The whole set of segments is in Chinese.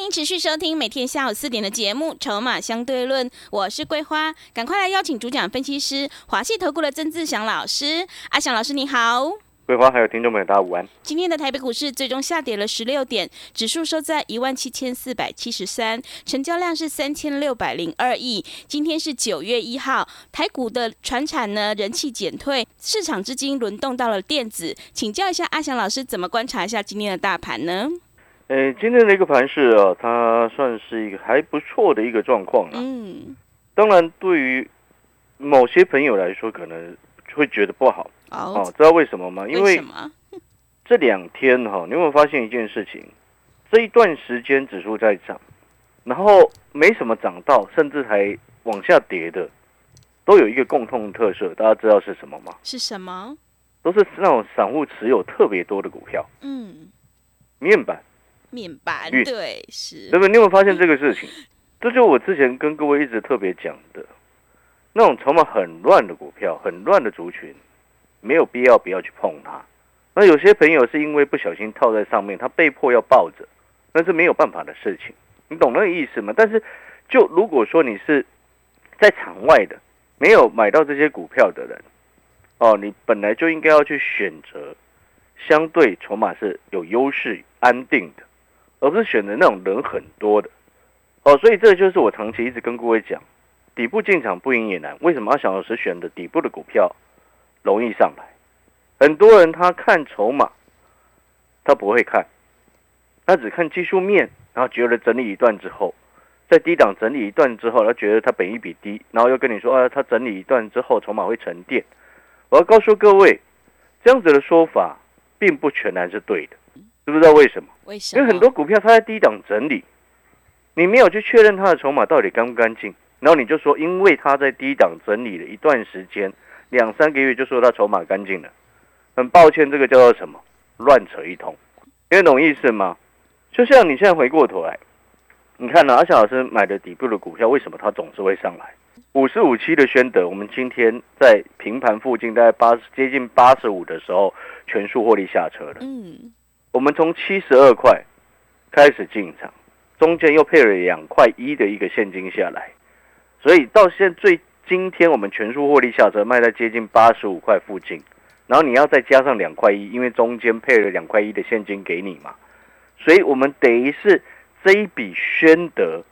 欢迎持续收听每天下午四点的节目《筹码相对论》，我是桂花，赶快来邀请主讲分析师华信投顾的曾志祥老师。阿祥老师你好，桂花还有听众朋友大家午安。今天的台北股市最终下跌了十六点，指数收在一万七千四百七十三，成交量是三千六百零二亿。今天是九月一号，台股的船产呢人气减退，市场资金轮动到了电子，请教一下阿祥老师，怎么观察一下今天的大盘呢？呃，今天的一个盘市啊，它算是一个还不错的一个状况啊。嗯，当然，对于某些朋友来说，可能会觉得不好哦，哦。知道为什么吗？因为？这两天哈、你有没有发现一件事情？这一段时间指数在涨，然后没什么涨到，甚至还往下跌的，都有一个共同特色，大家知道是什么吗？是什么？都是那种散户持有特别多的股票，嗯，面板。面板运对是对，不对？你有没有发现这个事情？这就我之前跟各位一直特别讲的，那种筹码很乱的股票、很乱的族群，没有必要不要去碰它。那有些朋友是因为不小心套在上面，他被迫要抱着，那是没有办法的事情。你懂那个意思吗？但是，就如果说你是在场外的，没有买到这些股票的人，哦，你本来就应该要去选择相对筹码是有优势、安定的。而不是选择那种人很多的，哦，所以这就是我长期一直跟各位讲，底部进场不赢也难。为什么阿小老师选的底部的股票容易上来？很多人他看筹码，他不会看，他只看技术面，然后觉得整理一段之后，在低档整理一段之后，他觉得他本一比低，然后又跟你说啊，他整理一段之后筹码会沉淀。我要告诉各位，这样子的说法并不全然是对的，知不知道为什么？为什么？因为很多股票它在低档整理，你没有去确认它的筹码到底干不干净，然后你就说，因为它在低档整理了一段时间，两三个月就说它筹码干净了，很抱歉，这个叫做什么？乱扯一通，听得懂意思吗？就像你现在回过头来，你看呢、阿翔老师买的底部的股票，为什么它总是会上来？五十五期的宣德，我们今天在平盘附近，大概八十接近八十五的时候，全数获利下车了。嗯我们从七十二块开始进场，中间又配了两块一的一个现金下来，所以到现在最今天我们全数获利下车，卖在接近八十五块附近，然后你要再加上两块一，因为中间配了两块一的现金给你嘛，所以我们等于是这一笔宣德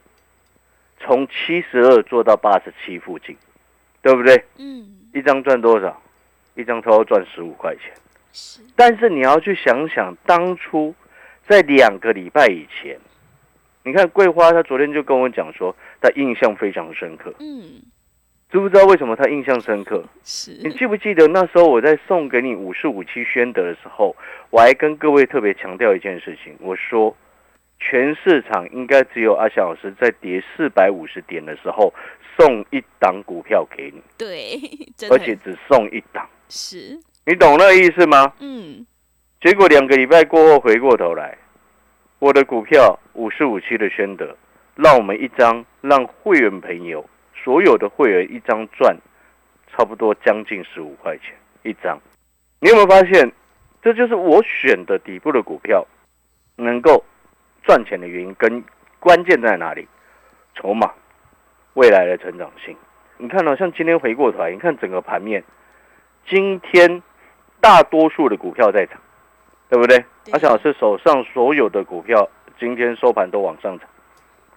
从七十二做到八十七附近，对不对？嗯一张赚多少？一张超赚十五块钱。是。但是你要去想想，当初在两个礼拜以前，你看桂花，她昨天就跟我讲说，她印象非常深刻。嗯。知不知道为什么他印象深刻？是。你记不记得那时候我在送给你五十五期宣德的时候，我还跟各位特别强调一件事情，我说全市场应该只有阿翔老师在跌四百五十点的时候送一档股票给你，对，而且只送一档，是你懂那个意思吗？嗯结果两个礼拜过后，回过头来，我的股票五十五期的宣德，让我们一张让会员朋友所有的会员一张赚差不多将近十五块钱一张。你有没有发现，这就是我选的底部的股票能够赚钱的原因，跟关键在哪里？筹码，未来的成长性。你看到、像今天回过头来，你看整个盘面，今天大多数的股票在涨。对不对？对阿翔老师手上所有的股票今天收盘都往上涨，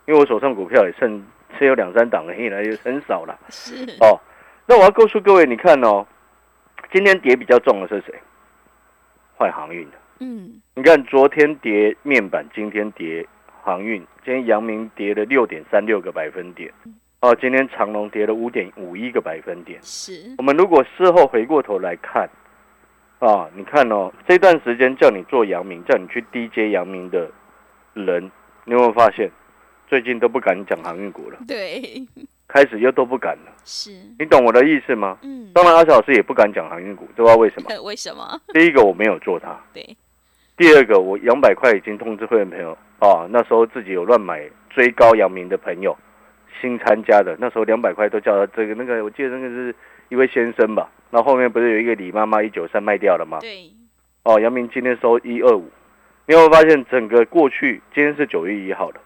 因为我手上股票也剩只有两三档而已了，也很少了。是哦，那我要告诉各位，你看哦，今天跌比较重的是谁？换航运的。嗯你看昨天跌面板，今天跌航运，今天阳明跌了六点三六个百分点，哦，今天长隆跌了五点五一个百分点。是我们如果事后回过头来看，啊，你看哦，这段时间叫你做阳明，叫你去 DJ 阳明的人，你有没有发现，最近都不敢讲航运股了，对，开始又都不敢了。是，你懂我的意思吗？嗯，当然，阿小老师也不敢讲航运股，知道为什么？为什么？第一个我没有做它，对，第二个我两百块已经通知会员朋友啊，那时候自己有乱买追高阳明的朋友，新参加的，那时候两百块都叫他这个那个，我记得那个是一位先生吧，那后面不是有一个李妈妈一九三卖掉了吗？对，哦，阳明今天收一二五，你有没有发现整个过去今天是九月一号的，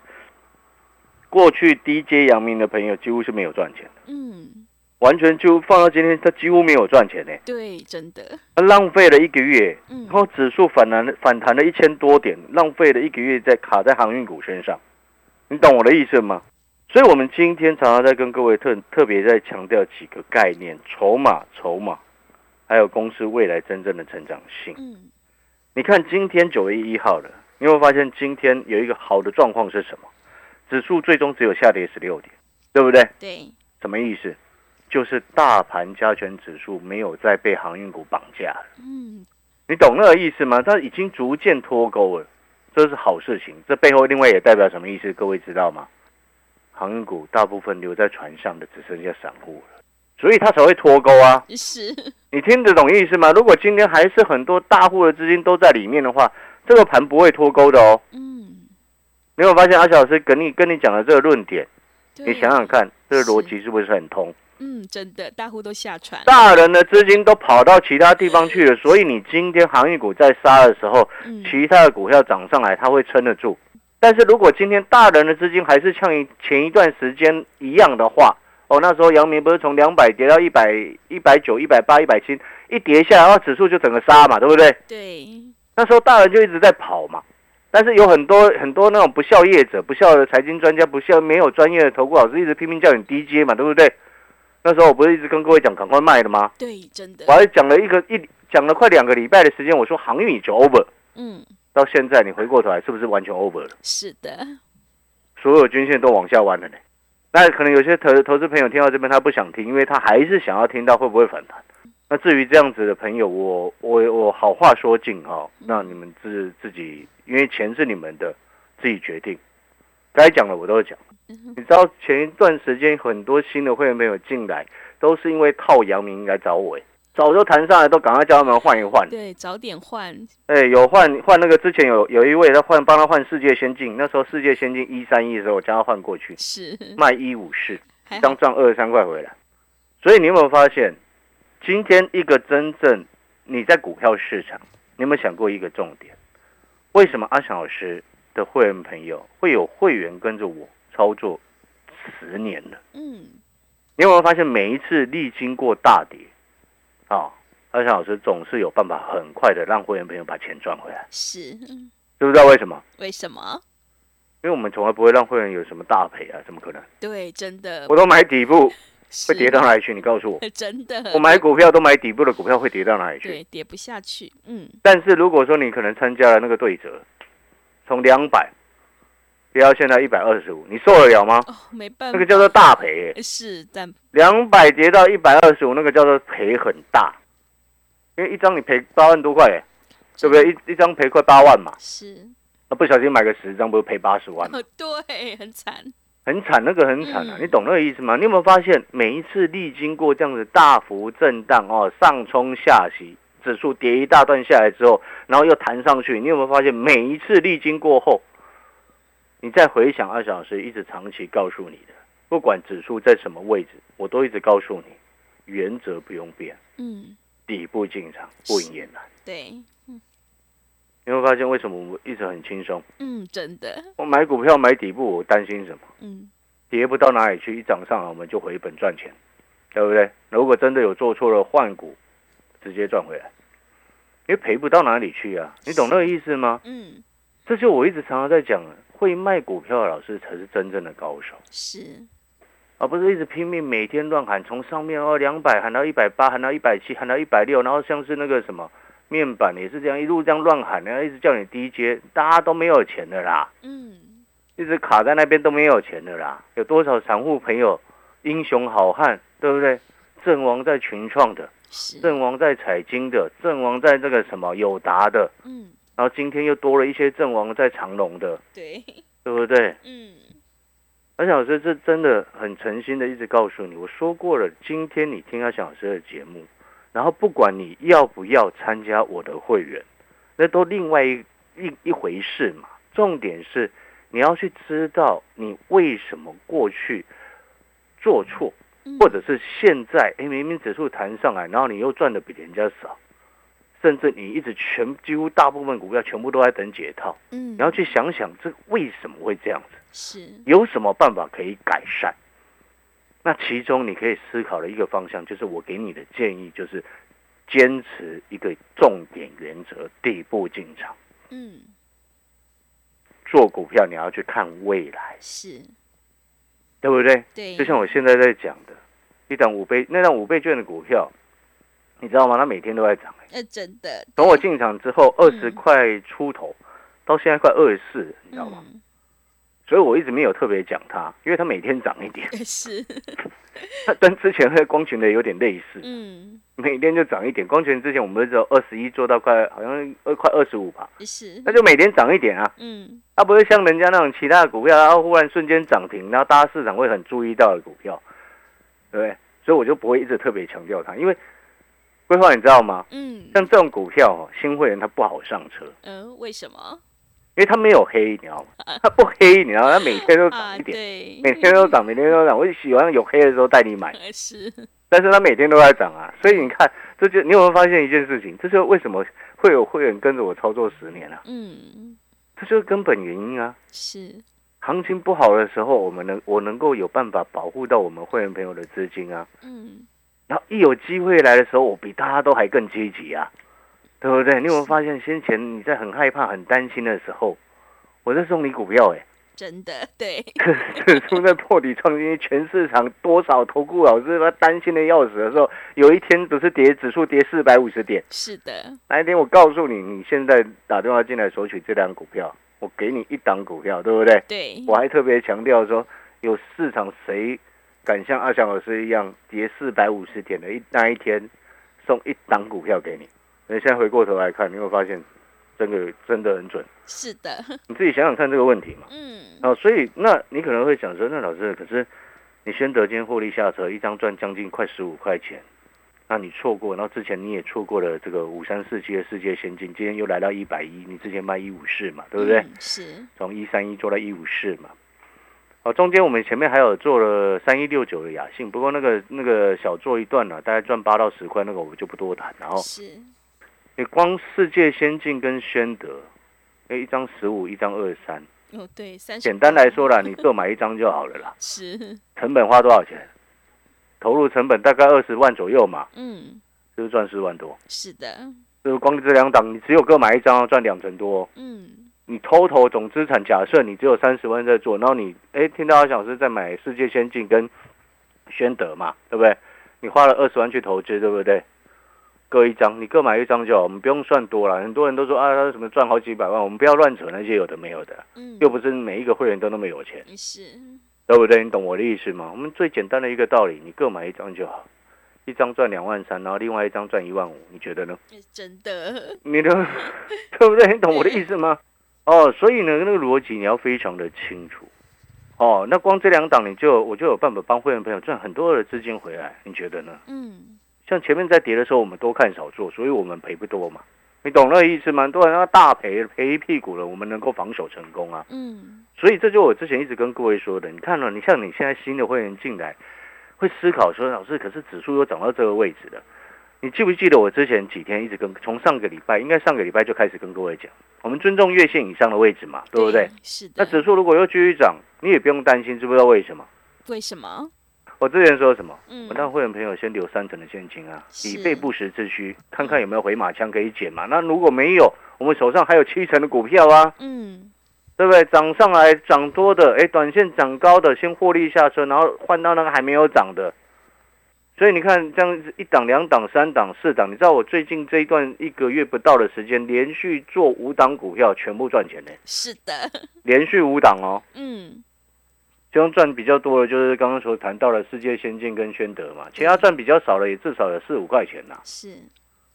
过去低阶阳明的朋友几乎是没有赚钱的，嗯，完全就放到今天，他几乎没有赚钱呢，对，真的，他浪费了一个月，嗯。然，后指数反弹反弹了一千多点，浪费了一个月在卡在航运股身上，你懂我的意思吗？所以，我们今天常常在跟各位特特别在强调几个概念：筹码、筹码，还有公司未来真正的成长性。嗯，你看今天九月一号了，你有没有发现今天有一个好的状况是什么？指数最终只有下跌十六点，对不对？对，什么意思？就是大盘加权指数没有再被航运股绑架了。嗯，你懂那个意思吗？它已经逐渐脱钩了，这是好事情。这背后另外也代表什么意思？各位知道吗？航运股大部分留在船上的只剩下散户了，所以它才会脱钩啊。是，你听得懂意思吗？如果今天还是很多大户的资金都在里面的话，这个盘不会脱钩的哦。嗯，你有没有发现阿小老师跟你跟你讲的这个论点，你想想，看，这个逻辑是不是很通？嗯，真的，大户都下船，大人的资金都跑到其他地方去了，所以你今天航运股在杀的时候，嗯，其他的股票涨上来，它会撑得住。但是如果今天大人的资金还是像前一段时间一样的话，哦，那时候阳明不是从两百跌到一百、一百九、一百八、一百七，一跌下来，然后指数就整个杀嘛，对不对？对，那时候大人就一直在跑嘛。但是有很多很多那种不孝业者、不孝的财经专家、不孝没有专业的投顾老师，一直拼命叫你低阶嘛，对不对？那时候我不是一直跟各位讲赶快卖的吗？对，真的我，还讲了一个一讲了快两个礼拜的时间，我说航运已经 over，嗯，到现在你回过头来是不是完全 over 了？是的，所有均线都往下弯了呢。那可能有些投投资朋友听到这边他不想听，因为他还是想要听到会不会反弹。那至于这样子的朋友，我我我好话说尽哈、那你们自自己，因为钱是你们的，自己决定。该讲的我都讲。你知道前一段时间很多新的会员朋友进来，都是因为套阳明来找我，哎早就谈上来，都赶快叫他们换一换。对，早点换，哎，有换换那个之前有有一位他换帮他换世界先进，那时候世界先进一三一的时候，我叫他换过去，是，卖一五四，刚，赚二十三块回来。所以你有没有发现，今天一个真正你在股票市场，你有没有想过一个重点？为什么阿翔老师的会员朋友会有会员跟着我操作十年了？嗯，你有没有发现每一次历经过大跌，啊、阿翔老师总是有办法很快的让会员朋友把钱赚回来，是，嗯知不知道为什么？为什么？因为我们从来不会让会员有什么大赔啊，怎么可能？对，真的我都买底部，会跌到哪里去？你告诉我。真的，我买股票都买底部的股票，会跌到哪里去？对跌不下去，嗯，但是如果说你可能参加了那个对折，从两百跌到现在一百二十五，你受得了吗？哦，没办法，那个叫做大赔、欸，是，但两百跌到一百二十五，那个叫做赔很大，因为一张你赔八万多块、欸，对不对？一一张赔快八万嘛，是，那不小心买个十张，不是赔八十万吗？哦，对，很惨，很惨，那个很惨啊！嗯你懂那个意思吗？你有没有发现，每一次历经过这样子大幅震荡哦，上冲下洗，指数跌一大段下来之后，然后又弹上去，你有没有发现，每一次历经过后，你再回想二小时一直长期告诉你的，不管指数在什么位置，我都一直告诉你，原则不用变，嗯，底部进场不赢也难。对，你会发现为什么我一直很轻松？嗯，真的，我买股票买底部，我担心什么？嗯，跌不到哪里去，一涨上来我们就回本赚钱，对不对？如果真的有做错了换股，直接赚回来，因为赔不到哪里去啊，你懂那个意思吗？嗯，这就我一直常常在讲的，会卖股票的老师才是真正的高手，是，而不是一直拼命每天乱喊，从上面哦两百喊到一百八，喊到一百七，喊到一百六，然后像是那个什么面板也是这样一路这样乱喊，然后一直叫你低阶，大家都没有钱的啦。嗯，一直卡在那边都没有钱的啦。有多少散户朋友英雄好汉，对不对？阵亡在群创的，是，阵亡在彩金的，阵亡在这个什么友达的，嗯，然后今天又多了一些阵亡在长隆的，对，对不对？嗯，而且老师，这真的很诚心的一直告诉你，我说过了，今天你听阿小老师的节目，然后不管你要不要参加我的会员，那都另外一一一回事嘛。重点是你要去知道你为什么过去做错，或者是现在哎明明指数弹上来，然后你又赚的比人家少，甚至你一直全几乎大部分股票全部都在等解套，嗯你要去想想这为什么会这样子。是有什么办法可以改善？那其中你可以思考的一个方向，就是我给你的建议，就是坚持一个重点原则：底部进场。嗯做股票你要去看未来，是对不对？对，就像我现在在讲的，一档五倍那档五倍券的股票，你知道吗？它每天都在涨、欸。呃真的等我进场之后，二十嗯块出头，到现在快二十四，你知道吗？嗯所以我一直没有特别讲它，因为它每天涨一点，是 它跟之前那个光群的有点类似。嗯每天就涨一点。光泉之前我们只有二十一做到快好像二快二十五吧，是那就每天涨一点啊。嗯它不是像人家那种其他的股票，然后忽然瞬间涨停，然后大家市场会很注意到的股票，对不对？所以我就不会一直特别强调它，因为规划你知道吗？嗯像这种股票哦，新会员他不好上车，嗯为什么因为他没有黑，你知道吗？他不黑，你知道吗，他每天都啊涨一点，对每天都涨，每天都涨。我喜欢有黑的时候带你买，但是他每天都在涨啊，所以你看，这就你有没有发现一件事情？这就是为什么会有会员跟着我操作十年啊？嗯这就是根本原因啊。是行情不好的时候，我们能我能够有办法保护到我们会员朋友的资金啊。嗯然后一有机会来的时候，我比大家都还更积极啊，对不对？你有没有发现先前你在很害怕、很担心的时候，我在送你股票、欸，真的对 指数在破底创新，全市场多少投顾老师他担心的要死的时候，有一天不是跌指数跌四百五十点，是的那一天我告诉你，你现在打电话进来索取这档股票，我给你一档股票，对不对？对我还特别强调说，有市场谁敢像阿翔老师一样跌四百五十点的一那一天送一档股票给你？那现在回过头来看，你会发现，真的真的很准。是的 你自己想想看这个问题嘛。嗯哦，所以那你可能会想说，那老师，可是你宣德今天获利下车，一张赚将近快十五块钱，那你错过，然后之前你也错过了这个五三四七的世界先进，今天又来到一百一，你之前卖一五四嘛，对不对？嗯是从一三一做到一五四嘛。哦，中间我们前面还有做了三一六九的雅信，不过那个那个小做一段呢、大概赚八到十块，那个我们就不多谈。然后是你光世界先进跟宣德，哎，一张十五，一张二十三，哦对三简单来说啦，你各买一张就好了啦。是成本花多少钱？投入成本大概二十万左右嘛，嗯是不是赚四万多？是的就是光这两档，你只有各买一张，赚两成多哦。嗯你 total 总资产假设你只有三十万在做，然后你哎听到阿小是在买世界先进跟宣德嘛，对不对？你花了二十万去投资，对不对？各一张，你各买一张就好，我们不用算多了。很多人都说啊，他什么赚好几百万，我们不要乱扯那些有的没有的，嗯又不是每一个会员都那么有钱，是对不对？你懂我的意思吗？我们最简单的一个道理，你各买一张就好，一张赚两万三，然后另外一张赚一万五，你觉得呢？真的你的 对不对？你懂我的意思吗？哦，所以呢，那个逻辑你要非常的清楚。哦，那光这两档你就我就有办法帮会员朋友赚很多的资金回来，你觉得呢？嗯像前面在跌的时候，我们多看少做，所以我们赔不多嘛。你懂那个意思吗？很多人要大赔赔一屁股了，我们能够防守成功啊。嗯所以这就我之前一直跟各位说的，你看了、你像你现在新的会员进来，会思考说，老师，可是指数又涨到这个位置了。你记不记得我之前几天一直跟从上个礼拜，应该上个礼拜就开始跟各位讲，我们尊重月线以上的位置嘛，对不对？是的那指数如果又继续涨，你也不用担心，知不知道为什么？为什么我之前说什么？嗯我让会员朋友先留三成的现金啊，以备不时之需，看看有没有回马枪可以捡嘛。那如果没有，我们手上还有七成的股票啊，嗯对不对？涨上来涨多的，哎，短线涨高的先获利下车，然后换到那个还没有涨的。所以你看，这样子一档、两档、三档、四档，你知道我最近这一段一个月不到的时间，连续做五档股票，全部赚钱呢，是的连续五档哦。嗯其中赚比较多的就是刚刚所谈到的世界先进跟宣德嘛，其他赚比较少的也至少有四五块钱呐。是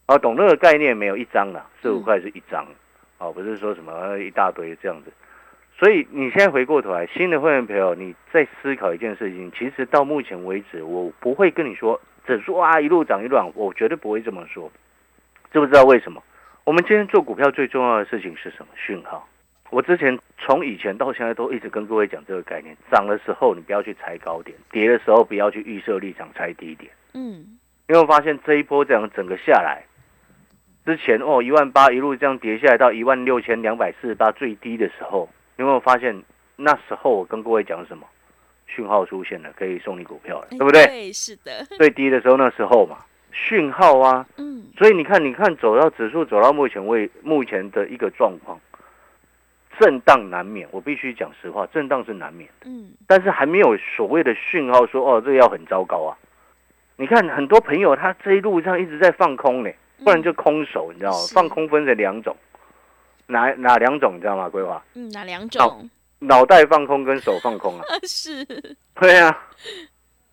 啊，懂那个概念没有？一张啦，四五嗯块是一张，哦，不是说什么一大堆这样子。所以你现在回过头来，新的会员朋友，你在思考一件事情，其实到目前为止，我不会跟你说指数啊一路涨一路涨，我绝对不会这么说。知不知道为什么？我们今天做股票最重要的事情是什么？讯号。我之前从以前到现在都一直跟各位讲这个概念：涨的时候你不要去踩高点，跌的时候不要去预设立场踩低点。嗯。因为我发现这一波这样整个下来，之前哦一万八一路这样跌下来到一万六千两百四十八最低的时候，有没有发现那时候我跟各位讲什么？讯号出现了，可以送你股票了，对不对？对，是的。最低的时候那时候嘛。讯号啊，嗯，所以你看，你看走到指数走到目前为目前的一个状况，震荡难免。我必须讲实话，震荡是难免的，嗯，但是还没有所谓的讯号说哦，这个要很糟糕啊。你看很多朋友他这一路上一直在放空呢，不然就空手，你知道吗？放空分成两种，哪哪两种你知道吗？规划，嗯，哪两种？脑袋放空跟手放空啊？是，对啊。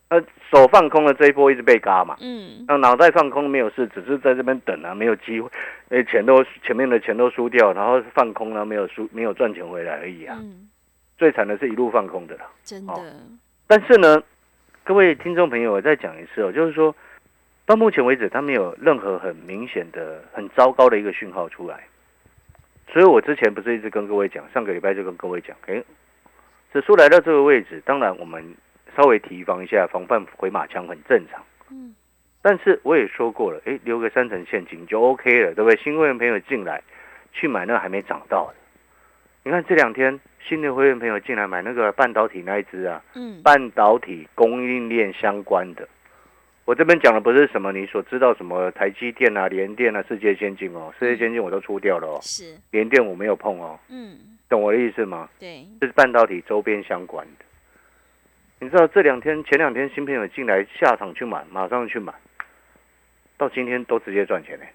呃，手放空了这一波一直被嘎嘛，嗯，那脑袋放空没有事，只是在这边等啊，没有机会，哎，钱都前面的钱都输掉，然后放空了，没有输，没有赚钱回来而已啊。嗯，最惨的是一路放空的了，真的。但是呢，各位听众朋友，我再讲一次哦，就是说到目前为止，它没有任何很明显的、很糟糕的一个讯号出来，所以我之前不是一直跟各位讲，上个礼拜就跟各位讲，哎，指数来到这个位置，当然我们。稍微提防一下，防范回马枪很正常。嗯，但是我也说过了，哎，留个三层陷阱就 OK 了，对不对？新会员朋友进来去买那还没涨到的，你看这两天新的会员朋友进来买那个半导体那一只啊，嗯，半导体供应链相关的，我这边讲的不是什么你所知道什么台积电啊、联电啊、世界先进哦，世界先进我都出掉了哦，是联电我没有碰哦，嗯，懂我的意思吗？对，这是半导体周边相关的。你知道这两天前两天新朋友进来下场去买，马上去买，到今天都直接赚钱嘞。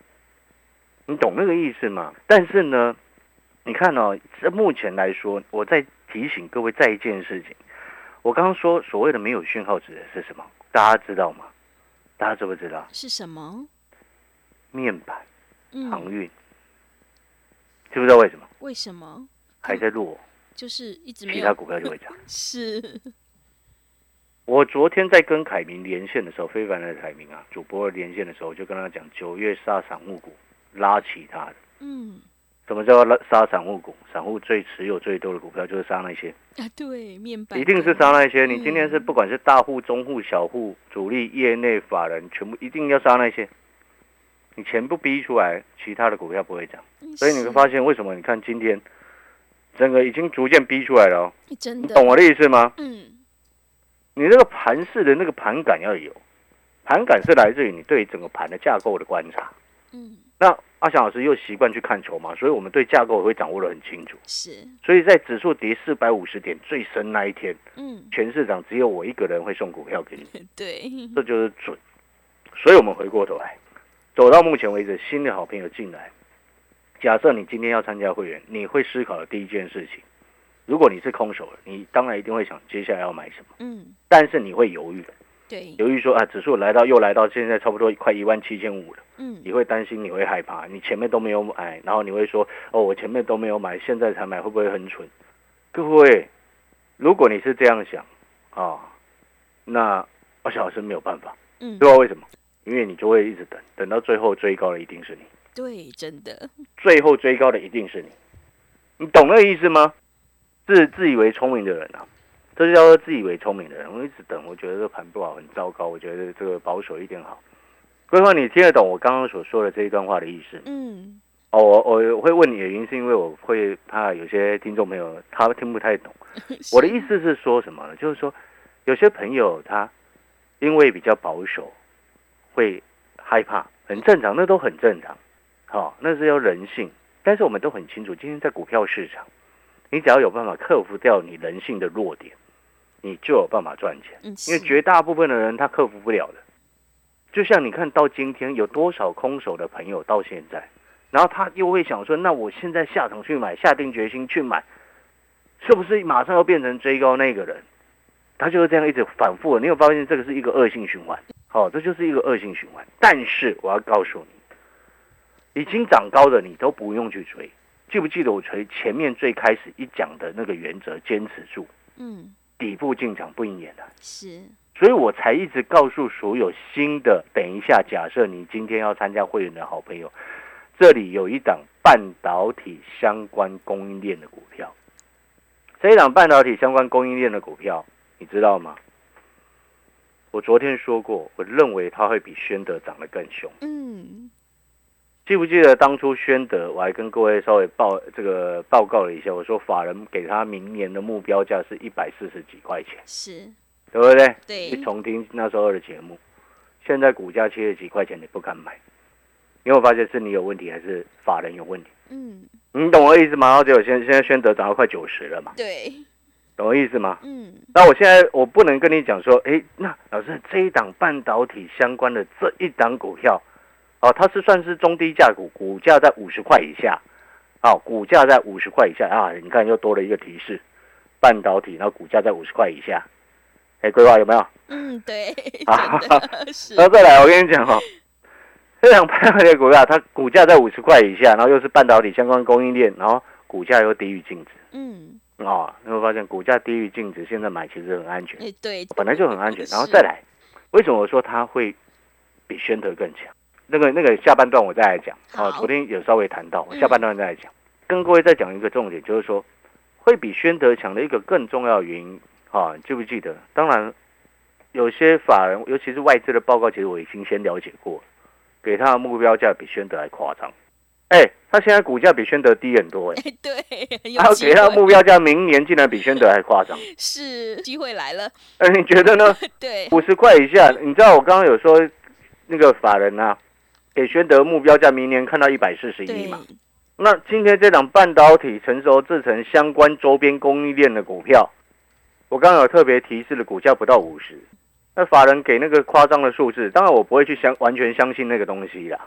你懂那个意思吗？但是呢，你看哦，这目前来说，我在提醒各位再一件事情。我刚刚说所谓的没有讯号指的是什么？大家知道吗？大家知不知道？是什么？面板、航运，知不知道为什么？为什么还在落？就是一直其他股票就会涨。是。我昨天在跟凯明连线的时候，非凡的凯明啊，主播连线的时候，我就跟他讲，九月杀散户股，拉起他的。嗯，什么叫拉杀散户股？散户最持有最多的股票就是杀那些啊，对，面板一定是杀那些。你今天是不管是大户、中户、小户、主力、业内法人，全部一定要杀那些。你全部逼出来，其他的股票不会涨。所以你会发现，为什么？你看今天整个已经逐渐逼出来了哦。真的，懂我的意思吗？嗯。你那个盘式的那个盘感要有，盘感是来自于你对整个盘的架构的观察。嗯，那阿翔老师又习惯去看球嘛，所以我们对架构也会掌握的很清楚。是，所以在指数跌四百五十点最深那一天，嗯，全市场只有我一个人会送股票给你。对，这就是准。所以我们回过头来，走到目前为止，新的好朋友进来，假设你今天要参加会员，你会思考的第一件事情。如果你是空手了，你当然一定会想接下来要买什么。嗯，但是你会犹豫对，犹豫说啊，指数来到又来到现在差不多快一万七千五了。嗯，你会担心，你会害怕，你前面都没有买，然后你会说哦，我前面都没有买，现在才买会不会很蠢？各位，如果你是这样想啊，那我小时没有办法。嗯，知道为什么？因为你就会一直等，等到最后追高的一定是你。对，真的。最后追高的一定是你，你懂那个意思吗？自自以为聪明的人啊，这就叫做自以为聪明的人。我一直等，我觉得这个盘不好，很糟糕。我觉得这个保守一点好。规划，你听得懂我刚刚所说的这一段话的意思？嗯。哦，我我会问你的原因是因为我会怕有些听众朋友他听不太懂。我的意思是说什么呢？就是说有些朋友他因为比较保守，会害怕，很正常，那都很正常。好，那是要人性。但是我们都很清楚，今天在股票市场。你只要有办法克服掉你人性的弱点，你就有办法赚钱。因为绝大部分的人他克服不了的。就像你看到今天有多少空手的朋友到现在，然后他又会想说：那我现在下场去买，下定决心去买，是不是马上要变成追高那个人？他就是这样一直反复。你有发现这个是一个恶性循环？好，这就是一个恶性循环。但是我要告诉你，已经涨高的你都不用去追。记不记得我从前面最开始一讲的那个原则，坚持住，嗯，底部进场不应演的，是，所以我才一直告诉所有新的，等一下，假设你今天要参加会员的好朋友，这里有一档半导体相关供应链的股票，这一档半导体相关供应链的股票，你知道吗？我昨天说过，我认为它会比宣德涨得更凶。嗯，记不记得当初宣德，我还跟各位稍微报这个报告了一下，我说法人给他明年的目标价是一百四十几块钱，是，对不对？对。去重听那时候的节目，现在股价七十几块钱，你不敢买，你有发现是你有问题，还是法人有问题？嗯，你懂我意思吗？然后结果现现在宣德涨到快九十了嘛，对，懂我意思吗？嗯，那我现在我不能跟你讲说，哎，那老师这一档半导体相关的这一档股票，哦，它是算是中低价股，股价在五十块以下，哦，股价在五十块以下啊，你看又多了一个提示，半导体，然后股价在五十块以下，哎，规划有没有？嗯，对，啊 是然，后再来，我跟你讲哦，这两半导体股票，它股价在五十块以下，然后又是半导体相关供应链，然后股价又低于净值，嗯，哦，你会发现股价低于净值，现在买其实很安全。哎，对，本来就很安全，然后再来，为什么我说它会比宣德更强？那个那个下半段我再来讲好啊，昨天有稍微谈到，我嗯下半段再来讲，跟各位再讲一个重点，就是说会比宣德强的一个更重要的原因啊，记不记得？当然，有些法人，尤其是外资的报告，其实我已经先了解过，给他的目标价比宣德还夸张。哎，他现在股价比宣德低很多哎，哎，对，很然后给他的，目标价明年竟然比宣德还夸张。是机会来了，哎，你觉得呢？对，五十块以下，你知道我刚刚有说那个法人啊，给宣德目标价明年看到一百四十一，嘛？那今天这档半导体、成熟制成相关周边供应链的股票，我刚刚有特别提示的股价不到五十，那法人给那个夸张的数字，当然我不会去相完全相信那个东西啦。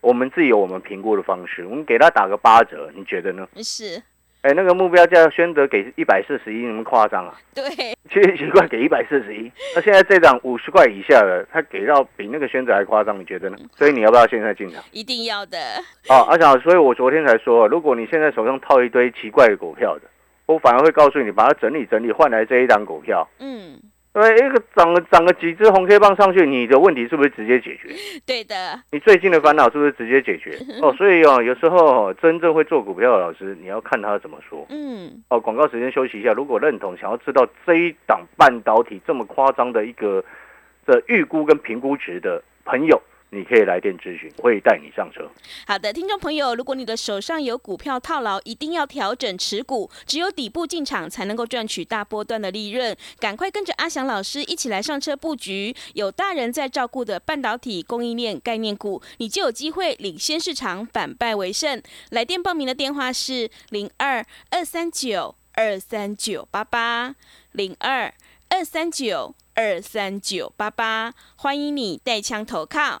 我们自己有我们评估的方式，我们给他打个八折，你觉得呢？是，哎，那个目标价宣德给一百四十一，你们夸张啊？对，七十几块给一百四十一，那现在这档五十块以下的，他给到比那个宣德还夸张，你觉得呢？所以你要不要现在进场？一定要的，哦，阿翔，所以我昨天才说，如果你现在手上套一堆奇怪的股票的，我反而会告诉你，把它整理整理，换来这一档股票。嗯，对，一个涨了涨了几只红 K 棒上去，你的问题是不是直接解决？对的，你最近的烦恼是不是直接解决？哦，所以哦，有时候哦真正会做股票的老师，你要看他怎么说。嗯，哦，广告时间休息一下。如果认同，想要知道这一档半导体这么夸张的一个的预估跟评估值的朋友，你可以来电咨询，会带你上车。好的，听众朋友，如果你的手上有股票套牢，一定要调整持股，只有底部进场才能够赚取大波段的利润。赶快跟着阿翔老师一起来上车布局，有大人在照顾的半导体供应链概念股，你就有机会领先市场，反败为胜。来电报名的电话是零二二三九二三九八八零二二三九二三九八八，欢迎你带枪投靠。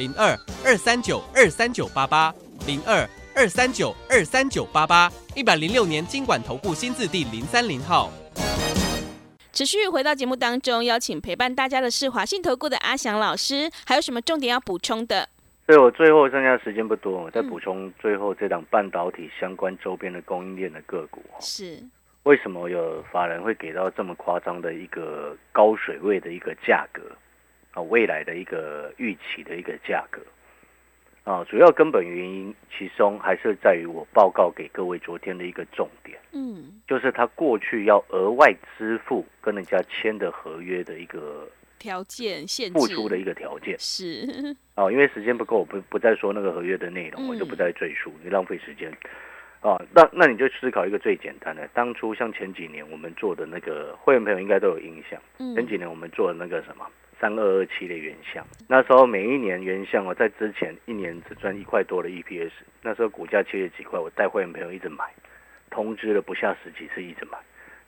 零二二三九二三九八八零二二三九二三九八八，一百零六年经管投顾新字第零三零号。持续回到节目当中，邀请陪伴大家的是华信投顾的阿翔老师，还有什么重点要补充的？所以我最后剩下时间不多，我再补充最后这档半导体相关周边的供应链的个股。是，为什么有法人会给到这么夸张的一个高水位的一个价格啊？未来的一个预期的一个价格啊，主要根本原因其中还是在于我报告给各位昨天的一个重点，嗯，就是他过去要额外支付跟人家签的合约的一个条件限制，付出的一个条件是，啊。因为时间不够，我不不再说那个合约的内容，嗯我就不再赘述，你浪费时间。啊，那那你就思考一个最简单的，当初像前几年我们做的那个会员朋友应该都有印象，嗯前几年我们做的那个什么三二二七的原相，那时候每一年原相我，在之前一年只赚一块多的 EPS，那时候股价七十几块，我带会员朋友一直买，通知了不下十几次一直买，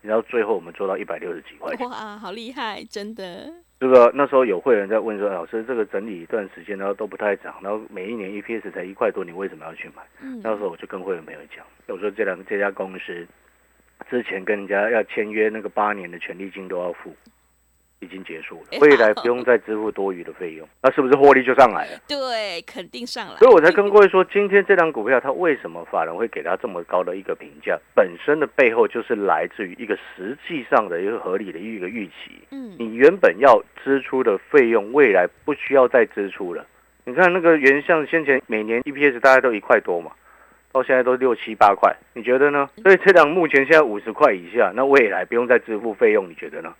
然后最后我们做到一百六十几块钱。哇，好厉害，真的。这个那时候有会员在问说，老师这个整理一段时间，然后都不太涨，然后每一年 EPS 才一块多，你为什么要去买？嗯那时候我就跟会员朋友讲，我说这两这家公司之前跟人家要签约那个八年的权利金都要付，已经结束了哎，未来 不用再支付多余的费用，那是不是获利就上来了？对，肯定上来。所以我才跟各位说，今天这张股票它为什么法人会给它这么高的一个评价？本身的背后就是来自于一个实际上的一个合理的一个预期。嗯，你原本要支出的费用，未来不需要再支出了。你看那个原像先前每年 EPS 大概都一块多嘛，到现在都六七八块，你觉得呢？所以这档目前现在五十块以下，那未来不用再支付费用，你觉得呢？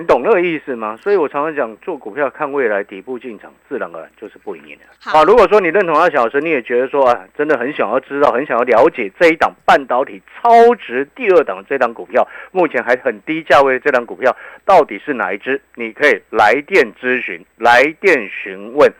你懂那个意思吗？所以我常常讲，做股票看未来底部进场，自然而然就是不赢的。好啊，如果说你认同阿小时，你也觉得说啊，真的很想要知道，很想要了解这一档半导体超值第二档这档股票，目前还很低价位的这档股票到底是哪一只？你可以来电咨询，来电询问，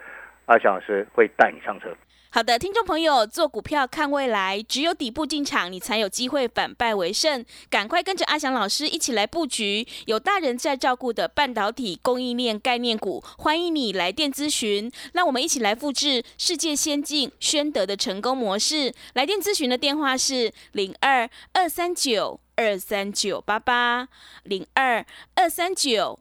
阿小老师会带你上车。好的，听众朋友，做股票看未来，只有底部进场，你才有机会反败为胜。赶快跟着阿翔老师一起来布局有大人在照顾的半导体供应链概念股。欢迎你来电咨询，让我们一起来复制世界先进宣德的成功模式。来电咨询的电话是零二二三九二三九八八零二二三九。